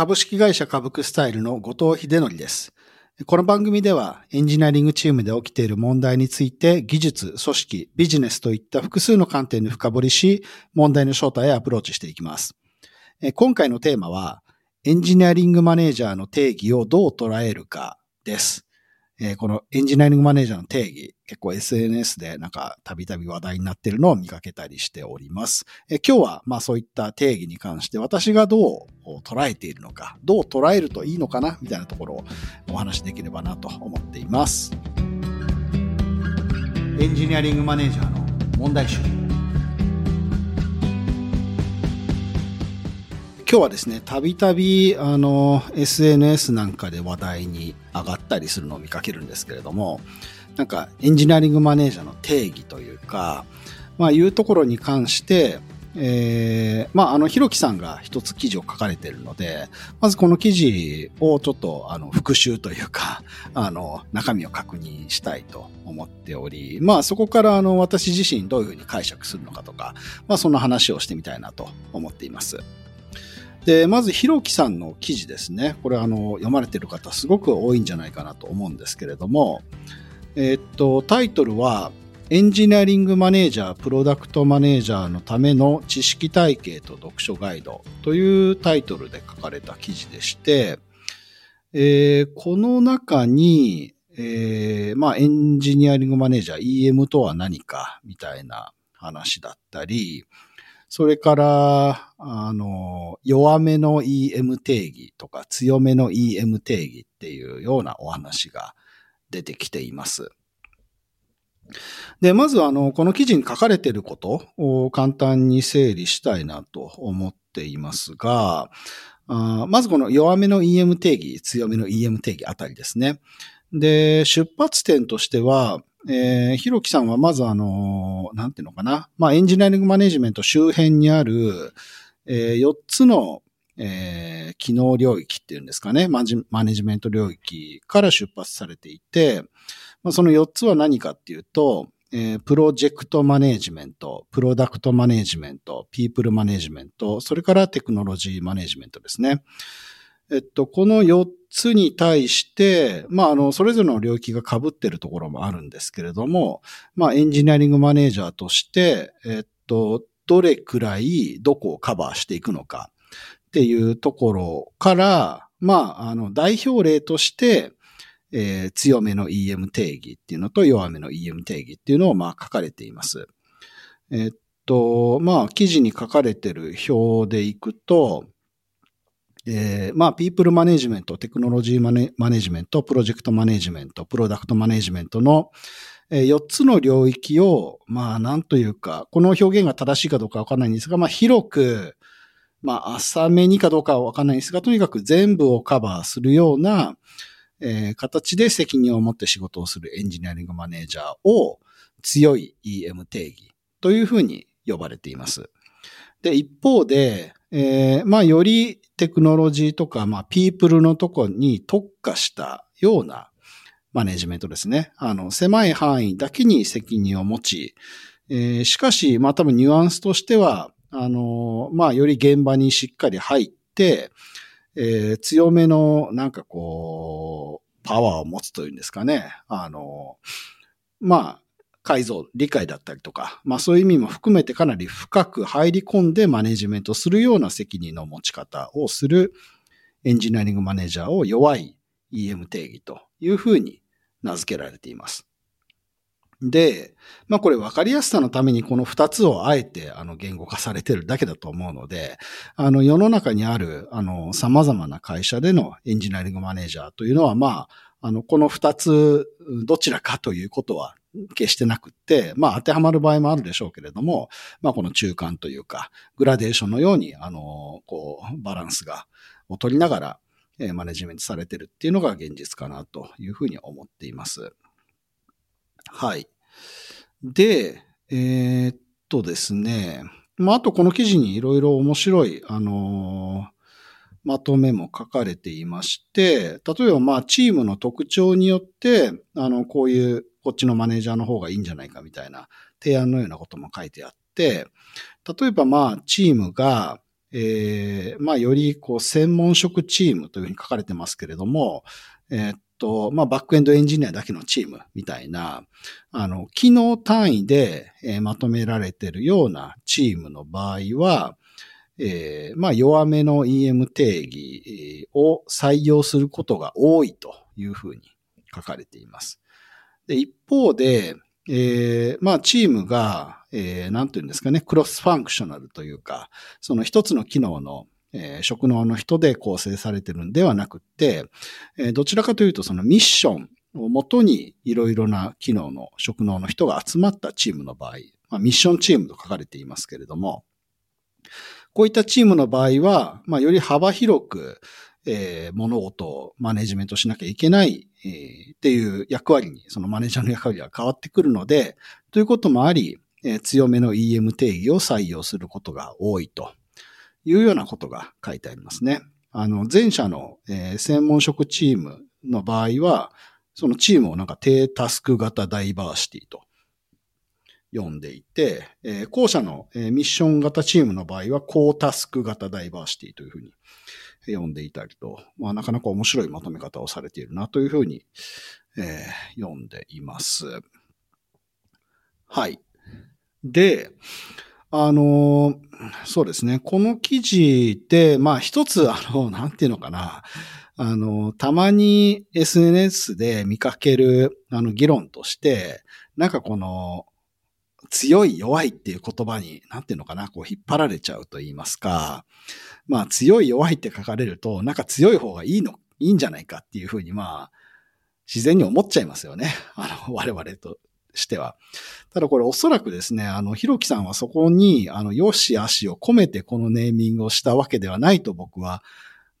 株式会社株クスタイルの後藤秀則です。この番組ではエンジニアリングチームで起きている問題について技術、組織、ビジネスといった複数の観点で深掘りし、問題の正体へアプローチしていきます。今回のテーマは、エンジニアリングマネージャーの定義をどう捉えるかです。えこのエンジニアリングマネージャーの定義、結構 SNS でなんかたびたび話題になってるのを見かけたりしておりますえ。今日はまあそういった定義に関して私がどう捉えているのか、どう捉えるといいのかなみたいなところをお話しできればなと思っています。エンジニアリングマネージャーの問題集。今日はですね、たびたび、あの、SNS なんかで話題に上がったりするのを見かけるんですけれども、なんか、エンジニアリングマネージャーの定義というか、まあ、いうところに関して、えー、まあ、あの、ひろきさんが一つ記事を書かれているので、まずこの記事をちょっと、あの、復習というか、あの、中身を確認したいと思っており、まあ、そこから、あの、私自身どういうふうに解釈するのかとか、まあ、そんな話をしてみたいなと思っています。で、まず、ひろきさんの記事ですね。これ、あの、読まれてる方、すごく多いんじゃないかなと思うんですけれども、え、っと、タイトルは、エンジニアリングマネージャー、プロダクトマネージャーのための知識体系と読書ガイドというタイトルで書かれた記事でして、えー、この中に、えー、まあ、エンジニアリングマネージャー、EM とは何かみたいな話だったり、それから、あの、弱めの EM 定義とか強めの EM 定義っていうようなお話が出てきています。で、まずあの、この記事に書かれていることを簡単に整理したいなと思っていますが、あまずこの弱めの EM 定義、強めの EM 定義あたりですね。で、出発点としては、えー、ひろきさんはまずあの、なんていうのかな。まあ、エンジニアリングマネジメント周辺にある、えー、4つの、えー、機能領域っていうんですかね。ママネジメント領域から出発されていて、まあ、その4つは何かっていうと、えー、プロジェクトマネジメント、プロダクトマネジメント、ピープルマネジメント、それからテクノロジーマネジメントですね。えっと、この4つに対して、まあ、あの、それぞれの領域が被ってるところもあるんですけれども、まあ、エンジニアリングマネージャーとして、えっと、どれくらいどこをカバーしていくのかっていうところから、まあ、あの、代表例として、えー、強めの EM 定義っていうのと弱めの EM 定義っていうのを、まあ、書かれています。えっと、まあ、記事に書かれてる表でいくと、えー、まあ、ピープルマネジメント、テクノロジーマネマネジメント、プロジェクトマネジメント、プロダクトマネジメントの、えー、4つの領域を、まあ、なんというか、この表現が正しいかどうかわからないんですが、まあ、広く、まあ、浅めにかどうかはわからないんですが、とにかく全部をカバーするような、えー、形で責任を持って仕事をするエンジニアリングマネージャーを強い EM 定義というふうに呼ばれています。で、一方で、えー、まあ、よりテクノロジーとか、まあ、ピープルのとこに特化したようなマネジメントですね。あの、狭い範囲だけに責任を持ち、えー、しかし、まあ、多分ニュアンスとしては、あの、まあ、より現場にしっかり入って、えー、強めの、なんかこう、パワーを持つというんですかね。あの、まあ、解像、理解だったりとか、まあそういう意味も含めてかなり深く入り込んでマネジメントするような責任の持ち方をするエンジニアリングマネージャーを弱い EM 定義というふうに名付けられています。で、まあこれ分かりやすさのためにこの二つをあえてあの言語化されてるだけだと思うので、あの世の中にあるあの様々な会社でのエンジニアリングマネージャーというのはまあ、あのこの二つどちらかということは決してなくって、まあ当てはまる場合もあるでしょうけれども、まあこの中間というか、グラデーションのように、あの、こう、バランスが、を取りながら、え、マネジメントされてるっていうのが現実かなというふうに思っています。はい。で、えー、っとですね、まああとこの記事にいろいろ面白い、あのーまとめも書かれていまして、例えばまあチームの特徴によって、あの、こういうこっちのマネージャーの方がいいんじゃないかみたいな提案のようなことも書いてあって、例えばまあチームが、えー、まあ、より、こう、専門職チームというふうに書かれてますけれども、えー、っと、まあ、バックエンドエンジニアだけのチームみたいな、あの、機能単位で、えー、まとめられてるようなチームの場合は、えー、まあ、弱めの EM 定義を採用することが多いというふうに書かれています。で一方で、えー、まあ、チームが、えー、なんていうんですかね、クロスファンクショナルというか、その一つの機能の、えー、職能の人で構成されてるんではなくって、えー、どちらかというとそのミッションをもとにいろいろな機能の職能の人が集まったチームの場合、まあ、ミッションチームと書かれていますけれども、こういったチームの場合は、まあ、より幅広く、えー、物事をマネジメントしなきゃいけない、えー、っていう役割に、そのマネージャーの役割が変わってくるので、ということもあり、えー、強めの EM 定義を採用することが多いというようなことが書いてありますね。あの、前者の、えー、専門職チームの場合は、そのチームをなんか低タスク型ダイバーシティと読んでいて、えー、後者の、えー、ミッション型チームの場合は高タスク型ダイバーシティというふうに読んでいたりと、まあ、なかなか面白いまとめ方をされているなというふうに、えー、読んでいます。はい。で、あの、そうですね。この記事で、まあ一つ、あの、なんていうのかな。あの、たまに SNS で見かける、あの、議論として、なんかこの、強い弱いっていう言葉に、なんていうのかな、こう引っ張られちゃうと言いますか、まあ強い弱いって書かれると、なんか強い方がいいの、いいんじゃないかっていうふうにまあ、自然に思っちゃいますよね。あの、我々としては。ただこれおそらくですね、あの、ひろきさんはそこに、あの、よしあしを込めてこのネーミングをしたわけではないと僕は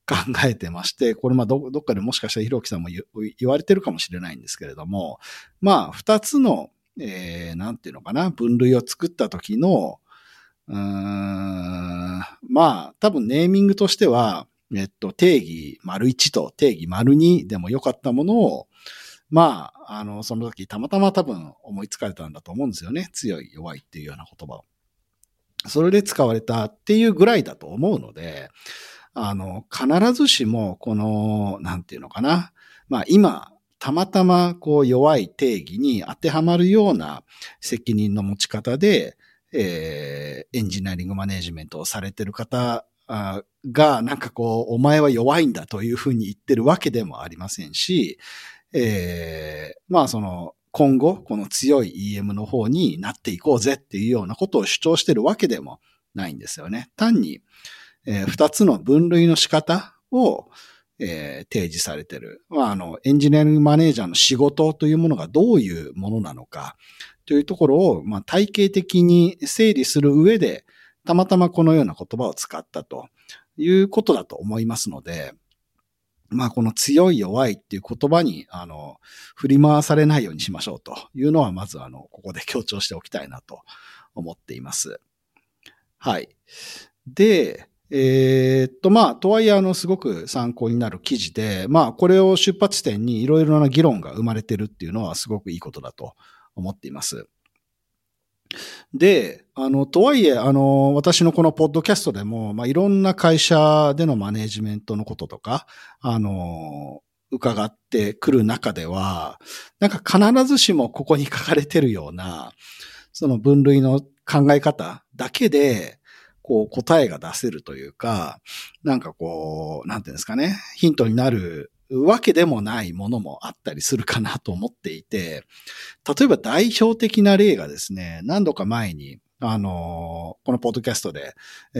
考えてまして、これまあど、どっかでもしかしたらひろきさんも言われてるかもしれないんですけれども、まあ、二つのえー、なんていうのかな、分類を作った時の、うーん、まあ、多分ネーミングとしては、えっと、定義丸1と定義丸2でもよかったものを、まあ、あの、その時たまたま多分思いつかれたんだと思うんですよね。強い、弱いっていうような言葉を。それで使われたっていうぐらいだと思うので、あの、必ずしも、この、なんていうのかな。まあ今、たまたまこう弱い定義に当てはまるような責任の持ち方で、えー、エンジニアリングマネジメントをされてる方が、なんかこう、お前は弱いんだというふうに言ってるわけでもありませんし、えー、まあその、今後、この強い EM の方になっていこうぜっていうようなことを主張してるわけでもないんですよね。単に、えー、二つの分類の仕方を、えー、提示されてる。まあ、あの、エンジニアリングマネージャーの仕事というものがどういうものなのかというところを、まあ、体系的に整理する上で、たまたまこのような言葉を使ったということだと思いますので、まあ、この強い弱いっていう言葉に、あの、振り回されないようにしましょうというのは、まず、あの、ここで強調しておきたいなと思っています。はい。で、えー、っと、まあ、とはいえ、あの、すごく参考になる記事で、まあ、これを出発点にいろいろな議論が生まれてるっていうのはすごくいいことだと思っています。で、あの、とはいえ、あの、私のこのポッドキャストでも、まあ、いろんな会社でのマネジメントのこととか、あの、伺ってくる中では、なんか必ずしもここに書かれてるような、その分類の考え方だけで、こう答えが出せるというか、なんかこう、なんていうんですかね、ヒントになるわけでもないものもあったりするかなと思っていて、例えば代表的な例がですね、何度か前に、あの、このポッドキャストで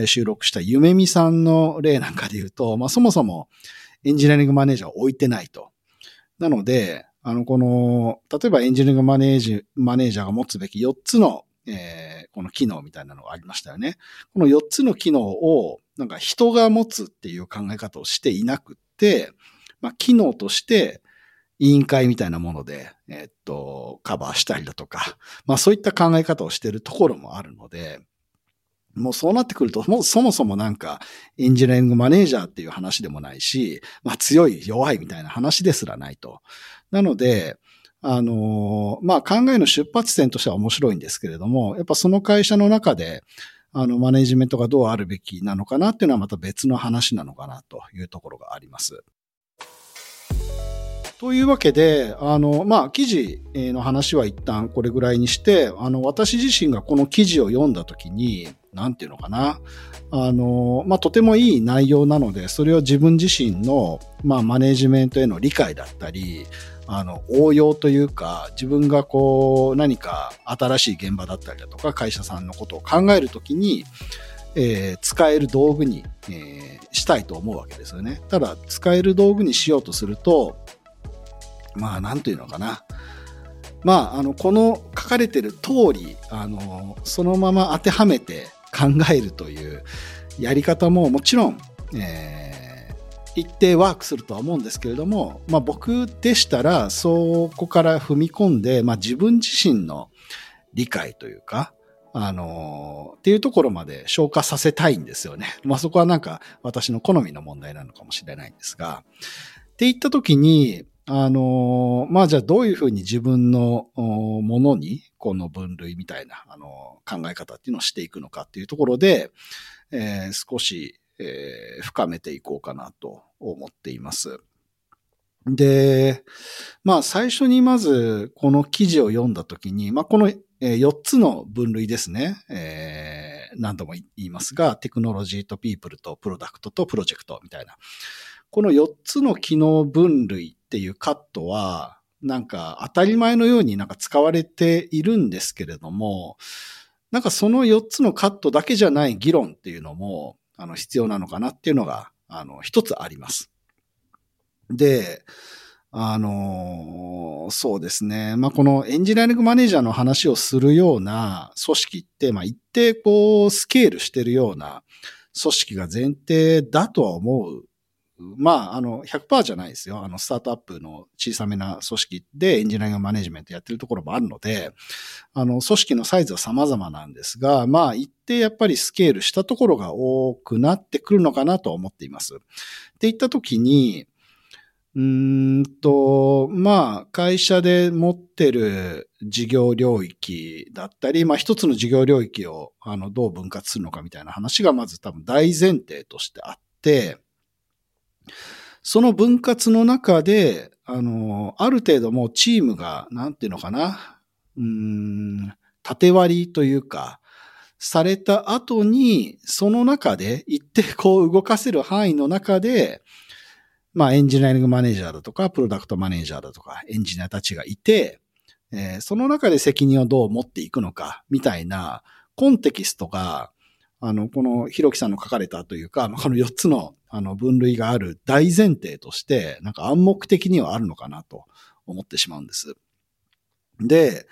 収録したゆめみさんの例なんかで言うと、まあそもそもエンジニアリングマネージャーを置いてないと。なので、あの、この、例えばエンジニアリングマネージ、マネージャーが持つべき4つのえー、この機能みたいなのがありましたよね。この4つの機能を、なんか人が持つっていう考え方をしていなくって、まあ、機能として委員会みたいなもので、え、っと、カバーしたりだとか、まあそういった考え方をしているところもあるので、もうそうなってくると、もうそもそもなんか、エンジニアリングマネージャーっていう話でもないし、まあ強い弱いみたいな話ですらないと。なので、あの、まあ、考えの出発点としては面白いんですけれども、やっぱその会社の中で、あの、マネジメントがどうあるべきなのかなっていうのはまた別の話なのかなというところがあります。というわけで、あの、まあ、記事の話は一旦これぐらいにして、あの、私自身がこの記事を読んだときに、なんていうのかな。あの、まあ、とてもいい内容なので、それを自分自身の、まあ、マネジメントへの理解だったり、あの、応用というか、自分がこう、何か新しい現場だったりだとか、会社さんのことを考えるときに、えー、使える道具に、えー、したいと思うわけですよね。ただ、使える道具にしようとすると、まあ、なんというのかな。まあ、あの、この書かれてる通り、あの、そのまま当てはめて考えるというやり方ももちろん、えー、一定ワークするとは思うんですけれども、まあ僕でしたら、そこから踏み込んで、まあ自分自身の理解というか、あのっていうところまで消化させたいんですよね。まあそこはなんか私の好みの問題なのかもしれないんですが。って言ったときに、あのまあじゃあどういうふうに自分のものにこの分類みたいな、あの考え方っていうのをしていくのかっていうところで、えー、少し、えー、深めていこうかなと思っています。で、まあ最初にまずこの記事を読んだときに、まあこの4つの分類ですね。えー、何度も言いますが、テクノロジーとピープルとプロダクトとプロジェクトみたいな。この4つの機能分類っていうカットは、なんか当たり前のようになんか使われているんですけれども、なんかその4つのカットだけじゃない議論っていうのも、あの、必要なのかなっていうのが、あの、一つあります。で、あのそうですね。まあ、このエンジニアリングマネージャーの話をするような組織って、まあ、一定こう、スケールしてるような組織が前提だとは思うまあ、あの、100%じゃないですよ。あの、スタートアップの小さめな組織でエンジニアリングマネジメントやってるところもあるので、あの、組織のサイズは様々なんですが、まあ、一定やっぱりスケールしたところが多くなってくるのかなと思っています。って言ったときに、うんと、まあ、会社で持ってる事業領域だったり、まあ一つの事業領域をあのどう分割するのかみたいな話がまず多分大前提としてあって、その分割の中で、あの、ある程度もうチームが、なんていうのかな、うん、縦割りというか、された後に、その中で、一定こう動かせる範囲の中で、まあエンジニアリングマネージャーだとか、プロダクトマネージャーだとか、エンジニアたちがいて、えー、その中で責任をどう持っていくのか、みたいなコンテキストが、あの、このひろきさんの書かれたというか、この4つのあの分類がある大前提として、なんか暗黙的にはあるのかなと思ってしまうんです。で、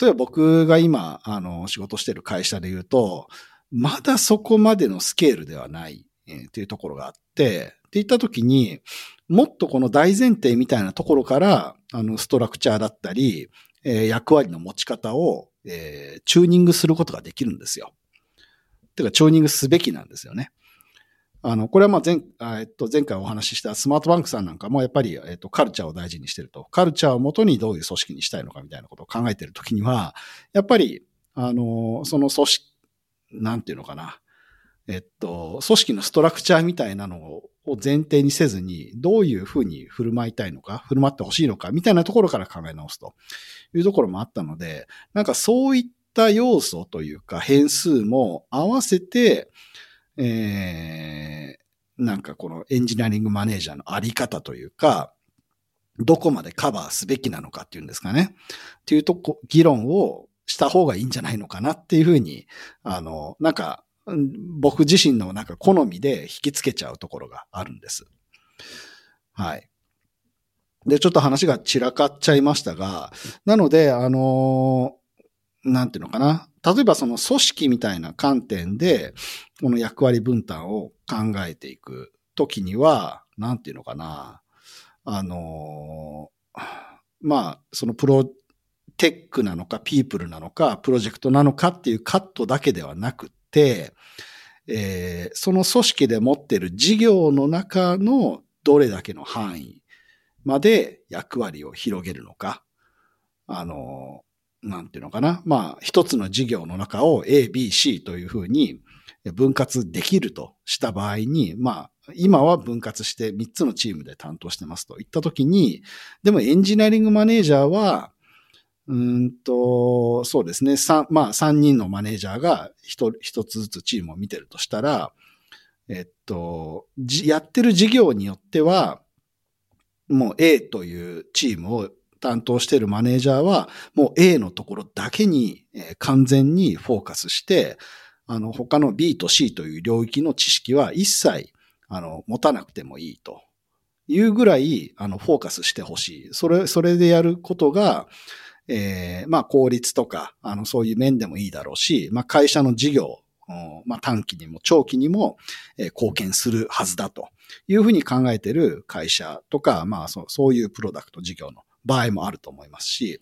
例えば僕が今、あの、仕事してる会社で言うと、まだそこまでのスケールではない、えー、っていうところがあって、って言ったときに、もっとこの大前提みたいなところから、あの、ストラクチャーだったり、えー、役割の持ち方を、えー、チューニングすることができるんですよ。てか、チューニングすべきなんですよね。あの、これはまあ前、えっと、前回お話ししたスマートバンクさんなんかもやっぱり、えっと、カルチャーを大事にしてると。カルチャーをもとにどういう組織にしたいのかみたいなことを考えてるときには、やっぱり、あの、その組織、なんていうのかな。えっと、組織のストラクチャーみたいなのを前提にせずに、どういうふうに振る舞いたいのか、振る舞ってほしいのか、みたいなところから考え直すというところもあったので、なんかそういった要素というか変数も合わせて、えー、なんかこのエンジニアリングマネージャーのあり方というか、どこまでカバーすべきなのかっていうんですかね。っていうとこ、議論をした方がいいんじゃないのかなっていうふうに、あの、なんか、僕自身のなんか好みで引きつけちゃうところがあるんです。はい。で、ちょっと話が散らかっちゃいましたが、なので、あのなんていうのかな。例えばその組織みたいな観点で、この役割分担を考えていくときには、なんていうのかな。あのまあ、そのプロテックなのか、ピープルなのか、プロジェクトなのかっていうカットだけではなくて、えー、その組織で持ってる事業の中のどれだけの範囲まで役割を広げるのか。あの、なんていうのかな。まあ、一つの事業の中を A、B、C というふうに分割できるとした場合に、まあ、今は分割して3つのチームで担当してますといったときに、でもエンジニアリングマネージャーは、うんと、そうですね。三、まあ、三人のマネージャーが一一つずつチームを見てるとしたら、えっと、やってる事業によっては、もう A というチームを担当しているマネージャーは、もう A のところだけに完全にフォーカスして、あの、他の B と C という領域の知識は一切、あの、持たなくてもいいというぐらい、あの、フォーカスしてほしい。それ、それでやることが、えー、まあ効率とか、あの、そういう面でもいいだろうし、まあ会社の事業、まあ短期にも長期にも、えー、貢献するはずだというふうに考えている会社とか、まあそうそういうプロダクト事業の場合もあると思いますし、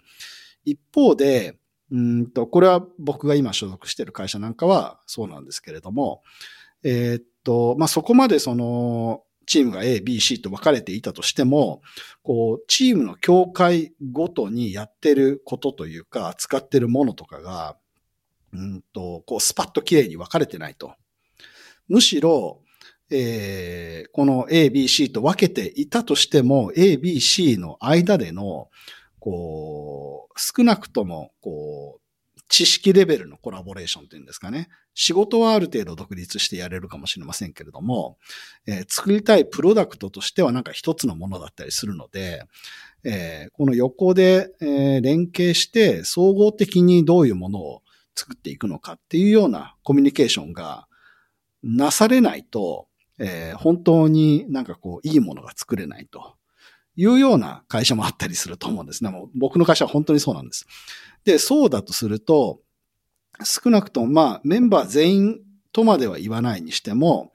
一方で、うんと、これは僕が今所属している会社なんかはそうなんですけれども、えー、っと、まあ、そこまでその、チームが A、B、C と分かれていたとしても、こう、チームの境界ごとにやってることというか、使ってるものとかが、うんと、こう、スパッと綺麗に分かれてないと。むしろ、えー、この A、B、C と分けていたとしても、A、B、C の間での、こう、少なくとも、こう、知識レベルのコラボレーションっていうんですかね。仕事はある程度独立してやれるかもしれませんけれども、えー、作りたいプロダクトとしてはなんか一つのものだったりするので、えー、この横で、えー、連携して総合的にどういうものを作っていくのかっていうようなコミュニケーションがなされないと、えー、本当になんかこういいものが作れないというような会社もあったりすると思うんですね。もう僕の会社は本当にそうなんです。で、そうだとすると、少なくとも、まあ、メンバー全員とまでは言わないにしても、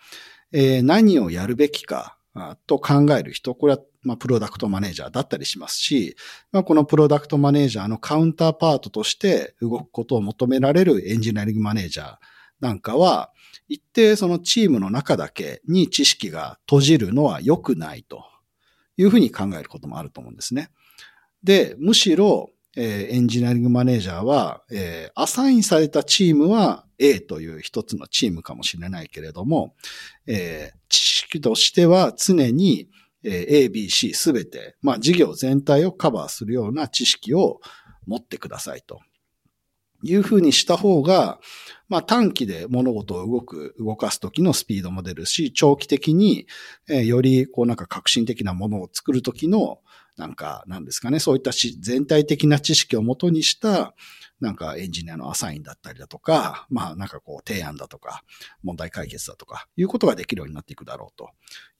えー、何をやるべきかと考える人、これは、まあ、プロダクトマネージャーだったりしますし、まあ、このプロダクトマネージャーのカウンターパートとして動くことを求められるエンジニアリングマネージャーなんかは、一定そのチームの中だけに知識が閉じるのは良くないというふうに考えることもあると思うんですね。で、むしろ、えー、エンジニアリングマネージャーは、えー、アサインされたチームは A という一つのチームかもしれないけれども、えー、知識としては常に、え、A、B、C すべて、まあ事業全体をカバーするような知識を持ってくださいと。いうふうにした方が、まあ短期で物事を動く、動かすときのスピードも出るし、長期的に、えー、よりこうなんか革新的なものを作るときの、なんか、なんですかね、そういったし全体的な知識をもとにした、なんかエンジニアのアサインだったりだとか、まあなんかこう提案だとか、問題解決だとか、いうことができるようになっていくだろうと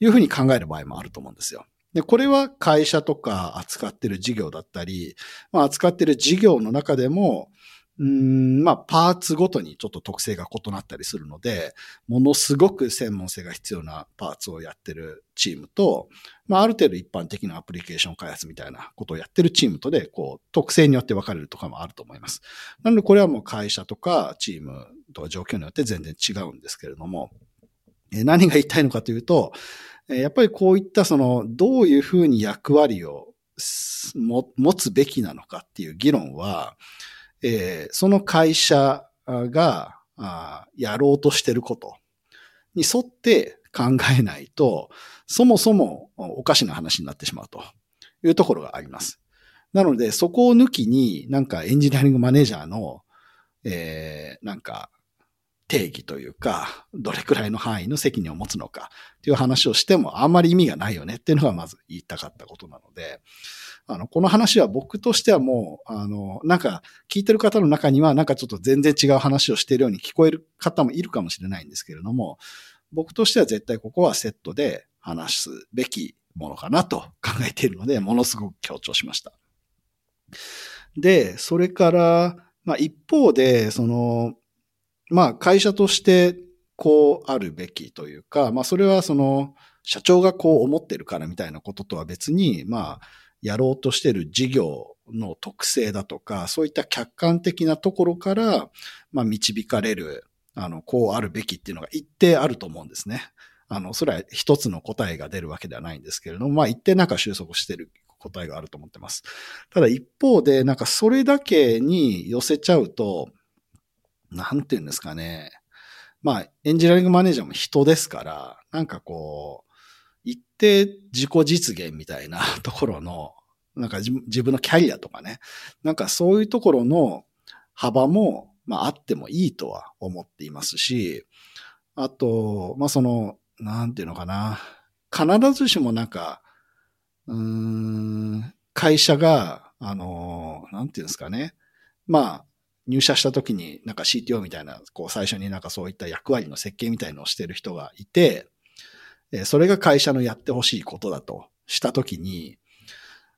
いうふうに考える場合もあると思うんですよ。で、これは会社とか扱ってる事業だったり、まあ扱ってる事業の中でも、うん、まあ、パーツごとにちょっと特性が異なったりするので、ものすごく専門性が必要なパーツをやってるチームと、まあ、ある程度一般的なアプリケーション開発みたいなことをやってるチームとで、こう、特性によって分かれるとかもあると思います。なので、これはもう会社とかチームとか状況によって全然違うんですけれども、何が言いたいのかというと、やっぱりこういったその、どういうふうに役割を持つべきなのかっていう議論は、えー、その会社がやろうとしてることに沿って考えないと、そもそもおかしな話になってしまうというところがあります。なので、そこを抜きになんかエンジニアリングマネージャーの、えー、なんか定義というか、どれくらいの範囲の責任を持つのかっていう話をしてもあんまり意味がないよねっていうのがまず言いたかったことなので、あの、この話は僕としてはもう、あの、なんか聞いてる方の中にはなんかちょっと全然違う話をしているように聞こえる方もいるかもしれないんですけれども、僕としては絶対ここはセットで話すべきものかなと考えているので、ものすごく強調しました。で、それから、まあ一方で、その、まあ会社としてこうあるべきというか、まあそれはその社長がこう思ってるからみたいなこととは別に、まあやろうとしてる事業の特性だとか、そういった客観的なところから、まあ、導かれる、あの、こうあるべきっていうのが一定あると思うんですね。あの、それは一つの答えが出るわけではないんですけれども、まあ、一定なんか収束してる答えがあると思ってます。ただ一方で、なんかそれだけに寄せちゃうと、なんて言うんですかね。まあ、エンジニアリングマネージャーも人ですから、なんかこう、一定自己実現みたいな ところの、なんか自分のキャリアとかね、なんかそういうところの幅も、まああってもいいとは思っていますし、あと、まあその、なんていうのかな、必ずしもなんか、うん、会社が、あの、なんていうんですかね、まあ、入社した時になんか CTO みたいな、こう最初になんかそういった役割の設計みたいのをしてる人がいて、それが会社のやってほしいことだとした時に、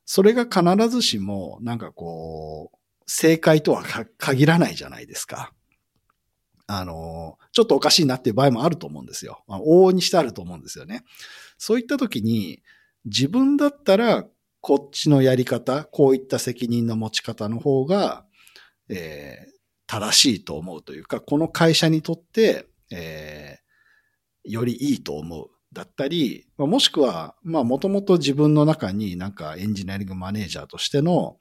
それが必ずしもなんかこう、正解とは限らないじゃないですか。あの、ちょっとおかしいなっていう場合もあると思うんですよ。まあ、往々にしてあると思うんですよね。そういった時に、自分だったら、こっちのやり方、こういった責任の持ち方の方が、えー、正しいと思うというか、この会社にとって、えー、よりいいと思う。だったり、もしくは、まあ、もともと自分の中になんかエンジニアリングマネージャーとしての、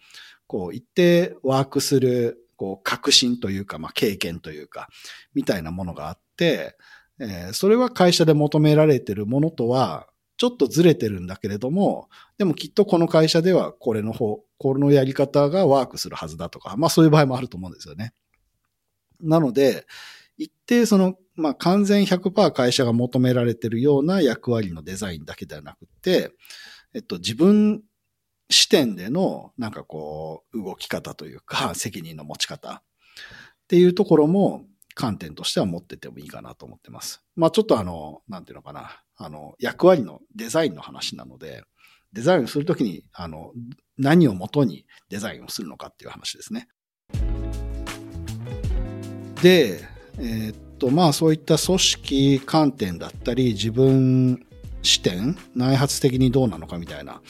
こう、一定ワークする、こう、革新というか、まあ、経験というか、みたいなものがあって、えー、それは会社で求められているものとは、ちょっとずれてるんだけれども、でもきっとこの会社ではこれの方、このやり方がワークするはずだとか、まあそういう場合もあると思うんですよね。なので、一定その、まあ完全100%会社が求められてるような役割のデザインだけではなくて、えっと自分視点でのなんかこう動き方というか 責任の持ち方っていうところも観点としては持っててもいいかなと思ってます。まあちょっとあの、なんていうのかな。あの、役割のデザインの話なので、デザインをするときに、あの、何をもとにデザインをするのかっていう話ですね。で、え、っと、まあそういった組織観点だったり、自分視点、内発的にどうなのかみたいな、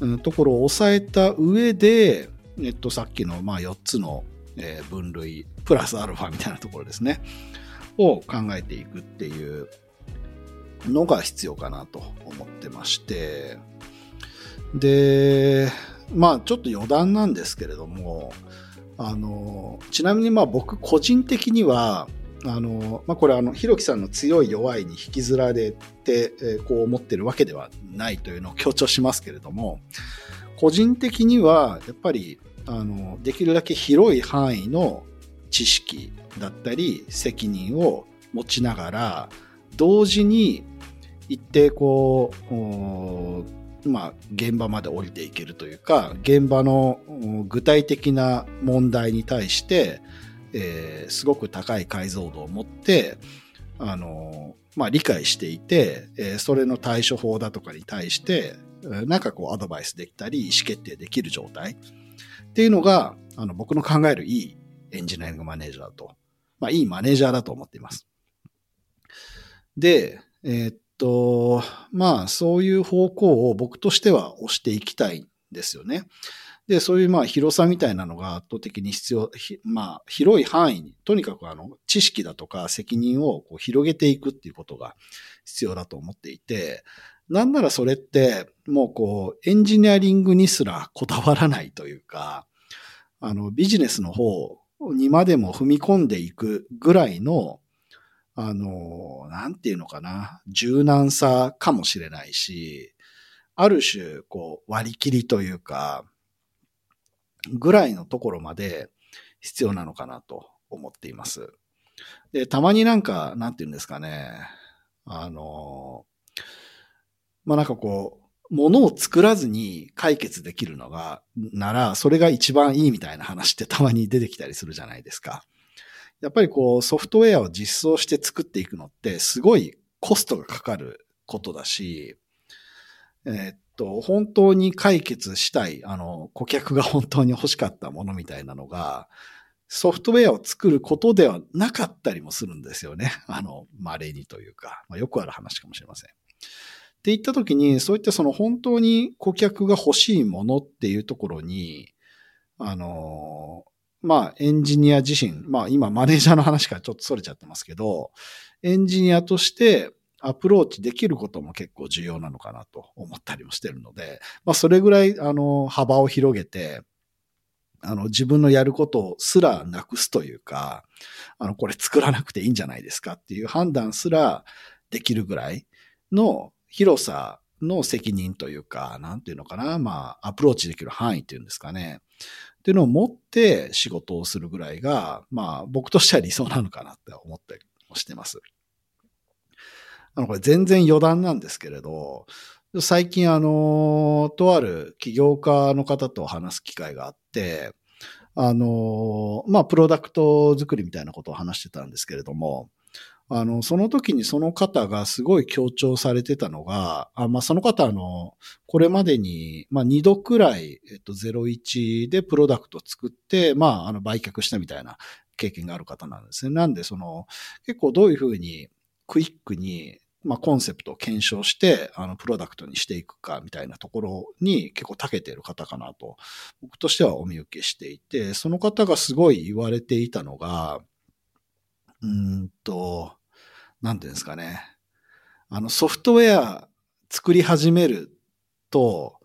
うん、ところを抑えた上で、えっと、さっきのまあ4つのえ、分類、プラスアルファみたいなところですね、を考えていくっていうのが必要かなと思ってまして、で、まあちょっと余談なんですけれども、あの、ちなみにまあ僕個人的には、あの、まあ、これあの、ひろきさんの強い弱いに引きずられて、えー、こう思ってるわけではないというのを強調しますけれども、個人的には、やっぱり、あの、できるだけ広い範囲の知識だったり責任を持ちながら、同時に一定こう、まあ、現場まで降りていけるというか、現場の具体的な問題に対して、えー、すごく高い解像度を持って、あの、まあ、理解していて、えー、それの対処法だとかに対して、なんかこうアドバイスできたり、意思決定できる状態。っていうのが、あの、僕の考えるいいエンジニアリングマネージャーと。まあ、いいマネージャーだと思っています。で、えー、っと、まあ、そういう方向を僕としては押していきたいんですよね。で、そういうまあ広さみたいなのが圧倒的に必要、まあ広い範囲に、とにかくあの知識だとか責任をこう広げていくっていうことが必要だと思っていて、なんならそれって、もうこう、エンジニアリングにすらこだわらないというか、あの、ビジネスの方にまでも踏み込んでいくぐらいの、あの、なんていうのかな、柔軟さかもしれないし、ある種、こう、割り切りというか、ぐらいのところまで必要なのかなと思っています。で、たまになんか、なんていうんですかね、あの、まあなんかこう、ものを作らずに解決できるのが、なら、それが一番いいみたいな話ってたまに出てきたりするじゃないですか。やっぱりこう、ソフトウェアを実装して作っていくのって、すごいコストがかかることだし、えー、っと、本当に解決したい、あの、顧客が本当に欲しかったものみたいなのが、ソフトウェアを作ることではなかったりもするんですよね。あの、稀にというか、まあ、よくある話かもしれません。って言った時に、そういったその本当に顧客が欲しいものっていうところに、あの、まあ、エンジニア自身、まあ今マネージャーの話からちょっと逸れちゃってますけど、エンジニアとして、アプローチできることも結構重要なのかなと思ったりもしてるので、まあそれぐらいあの幅を広げて、あの自分のやることすらなくすというか、あのこれ作らなくていいんじゃないですかっていう判断すらできるぐらいの広さの責任というか、なんていうのかな、まあアプローチできる範囲っていうんですかね。っていうのを持って仕事をするぐらいが、まあ僕としては理想なのかなって思ったりもしてます。あの、これ全然余談なんですけれど、最近あの、とある起業家の方と話す機会があって、あの、まあ、プロダクト作りみたいなことを話してたんですけれども、あの、その時にその方がすごい強調されてたのが、あまあ、その方あの、これまでに、まあ、2度くらい、えっと、01でプロダクト作って、まあ、あの、売却したみたいな経験がある方なんですね。なんで、その、結構どういうふうにクイックにまあ、コンセプトを検証して、あの、プロダクトにしていくかみたいなところに結構長けている方かなと、僕としてはお見受けしていて、その方がすごい言われていたのが、うんと、なんていうんですかね。あの、ソフトウェア作り始めると、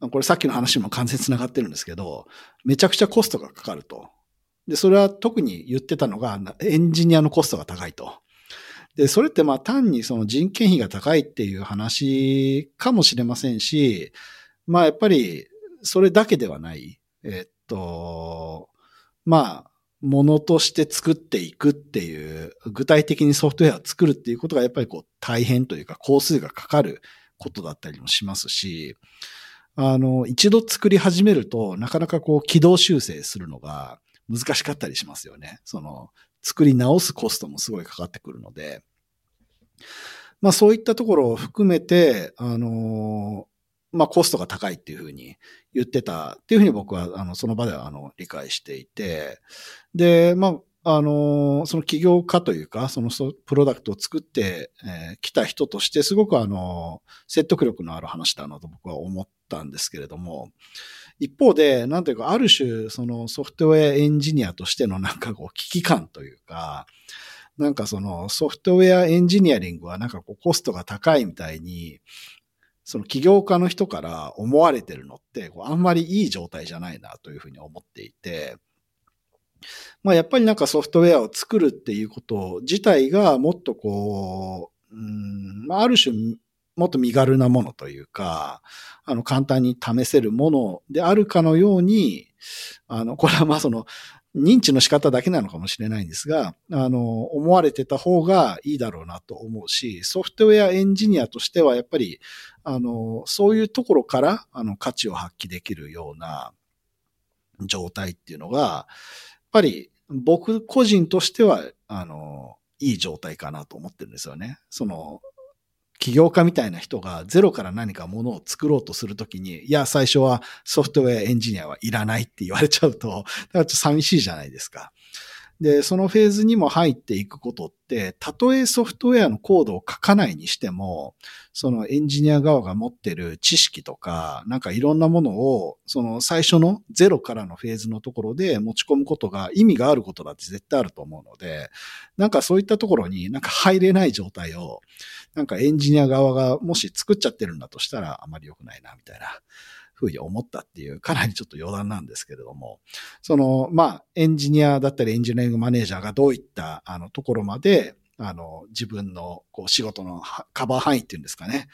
これさっきの話も完全に繋がってるんですけど、めちゃくちゃコストがかかると。で、それは特に言ってたのが、エンジニアのコストが高いと。で、それってまあ単にその人件費が高いっていう話かもしれませんし、まあやっぱりそれだけではない。えっと、まあ、ものとして作っていくっていう、具体的にソフトウェアを作るっていうことがやっぱりこう大変というか工数がかかることだったりもしますし、あの、一度作り始めるとなかなかこう軌道修正するのが難しかったりしますよね。その、作り直すコストもすごいかかってくるので、まあそういったところを含めて、あの、まあコストが高いっていうふうに言ってたっていうふうに僕はあのその場ではあの理解していて、で、まあ、あの、その起業家というか、そのプロダクトを作ってき、えー、た人として、すごくあの、説得力のある話だなと僕は思ったんですけれども、一方で、なんていうか、ある種、そのソフトウェアエンジニアとしてのなんかこう危機感というか、なんかそのソフトウェアエンジニアリングはなんかこうコストが高いみたいに、その起業家の人から思われてるのって、あんまりいい状態じゃないなというふうに思っていて、まあやっぱりなんかソフトウェアを作るっていうこと自体がもっとこう、うん、まある種もっと身軽なものというか、あの、簡単に試せるものであるかのように、あの、これはまあその、認知の仕方だけなのかもしれないんですが、あの、思われてた方がいいだろうなと思うし、ソフトウェアエンジニアとしてはやっぱり、あの、そういうところから、あの、価値を発揮できるような状態っていうのが、ぱり僕個人としては、あの、いい状態かなと思ってるんですよね。その、起業家みたいな人がゼロから何かものを作ろうとするときに、いや、最初はソフトウェアエンジニアはいらないって言われちゃうと、だからちょっと寂しいじゃないですか。で、そのフェーズにも入っていくことって、たとえソフトウェアのコードを書かないにしても、そのエンジニア側が持ってる知識とか、なんかいろんなものを、その最初のゼロからのフェーズのところで持ち込むことが意味があることだって絶対あると思うので、なんかそういったところになんか入れない状態を、なんかエンジニア側がもし作っちゃってるんだとしたらあまり良くないな、みたいな。ふうに思ったっていう、かなりちょっと余談なんですけれども、その、まあ、エンジニアだったりエンジニアリングマネージャーがどういった、あの、ところまで、あの、自分のこう仕事のカバー範囲っていうんですかね。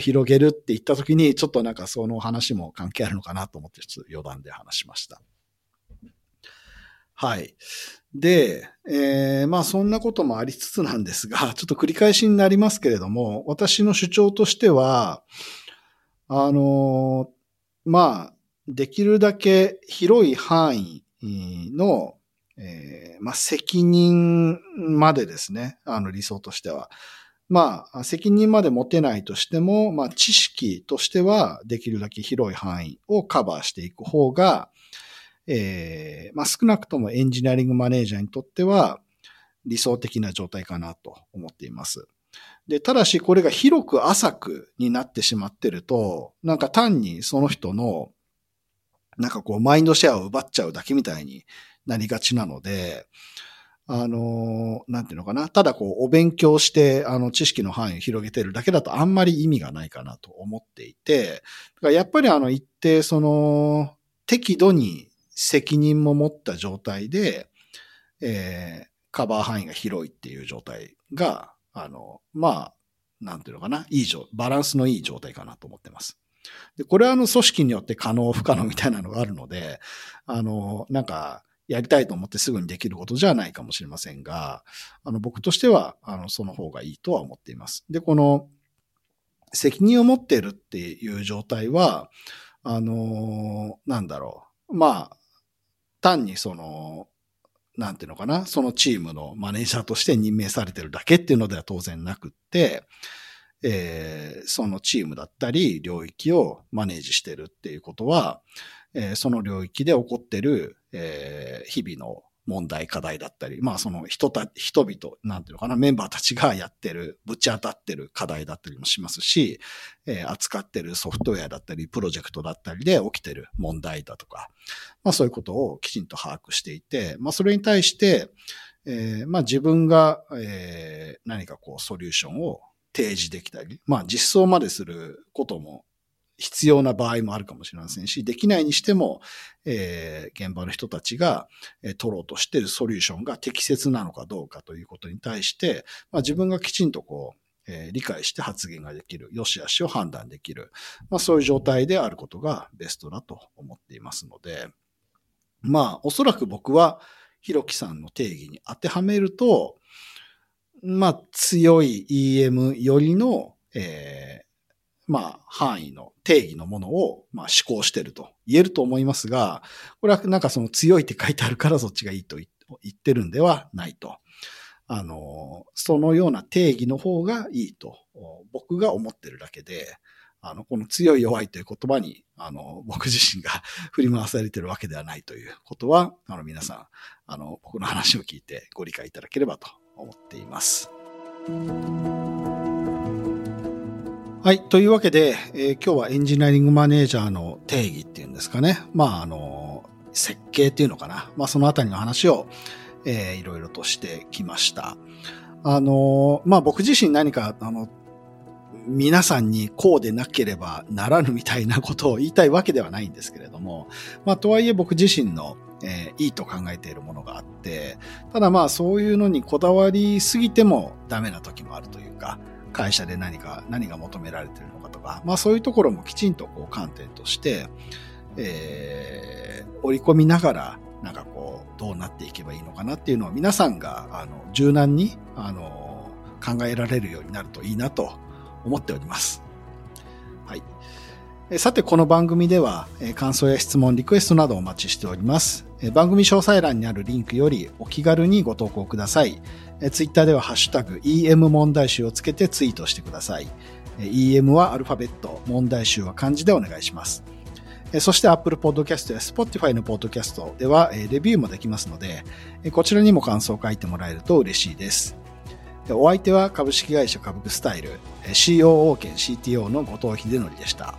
広げるって言った時に、ちょっとなんかその話も関係あるのかなと思って、ちょっと余談で話しました。はい。で、えー、まあそんなこともありつつなんですが、ちょっと繰り返しになりますけれども、私の主張としては、あの、まあ、できるだけ広い範囲の、えー、まあ、責任までですね、あの理想としては。まあ、責任まで持てないとしても、まあ、知識としてはできるだけ広い範囲をカバーしていく方が、えー、まあ、少なくともエンジニアリングマネージャーにとっては理想的な状態かなと思っています。で、ただしこれが広く浅くになってしまってると、なんか単にその人の、なんかこうマインドシェアを奪っちゃうだけみたいになりがちなので、あの、なんていうのかな。ただこう、お勉強して、あの、知識の範囲を広げてるだけだとあんまり意味がないかなと思っていて、だからやっぱりあの、一定その、適度に責任も持った状態で、えー、カバー範囲が広いっていう状態が、あの、まあ、なんていうのかな、いい状、バランスのいい状態かなと思ってます。で、これはあの組織によって可能不可能みたいなのがあるので、あの、なんか、やりたいと思ってすぐにできることじゃないかもしれませんが、あの、僕としては、あの、その方がいいとは思っています。で、この、責任を持っているっていう状態は、あの、なんだろう。まあ、単にその、なんていうのかな、そのチームのマネージャーとして任命されてるだけっていうのでは当然なくって、えー、そのチームだったり領域をマネージしてるっていうことは、えー、その領域で起こってる、えー、日々の問題、課題だったり、まあその人た、人々、なんていうのかな、メンバーたちがやってる、ぶち当たってる課題だったりもしますし、えー、扱ってるソフトウェアだったり、プロジェクトだったりで起きてる問題だとか、まあそういうことをきちんと把握していて、まあそれに対して、えー、まあ自分が、えー、何かこうソリューションを提示できたり、まあ実装まですることも必要な場合もあるかもしれませんし、できないにしても、えー、現場の人たちが、えー、取ろうとしているソリューションが適切なのかどうかということに対して、まあ、自分がきちんとこう、えー、理解して発言ができる、良し悪しを判断できる、まあ、そういう状態であることがベストだと思っていますので、まあ、おそらく僕は、ひろきさんの定義に当てはめると、まあ、強い EM よりの、えまあ、範囲の定義のものを、まあ、思考してると言えると思いますが、これはなんかその強いって書いてあるからそっちがいいと言ってるんではないと。あの、そのような定義の方がいいと、僕が思ってるだけで、あの、この強い弱いという言葉に、あの、僕自身が 振り回されてるわけではないということは、あの、皆さん、あの、僕の話を聞いてご理解いただければと思っています。はい。というわけで、えー、今日はエンジニアリングマネージャーの定義っていうんですかね。まあ、あの、設計っていうのかな。まあ、そのあたりの話を、えー、いろいろとしてきました。あの、まあ、僕自身何か、あの、皆さんにこうでなければならぬみたいなことを言いたいわけではないんですけれども、まあ、とはいえ僕自身の、えー、いいと考えているものがあって、ただまあそういうのにこだわりすぎてもダメな時もあるというか、会社で何か、何が求められているのかとか、まあそういうところもきちんとこう観点として、えー、織り込みながら、なんかこう、どうなっていけばいいのかなっていうのを皆さんが、あの、柔軟に、あの、考えられるようになるといいなと思っております。はい。さて、この番組では、感想や質問、リクエストなどお待ちしております。番組詳細欄にあるリンクよりお気軽にご投稿ください。えツイッターではハッシュタグ EM 問題集をつけてツイートしてください。EM はアルファベット、問題集は漢字でお願いします。そして Apple Podcast や Spotify の Podcast ではレビューもできますので、こちらにも感想を書いてもらえると嬉しいです。お相手は株式会社株クスタイル COO 兼 CTO の後藤秀則でした。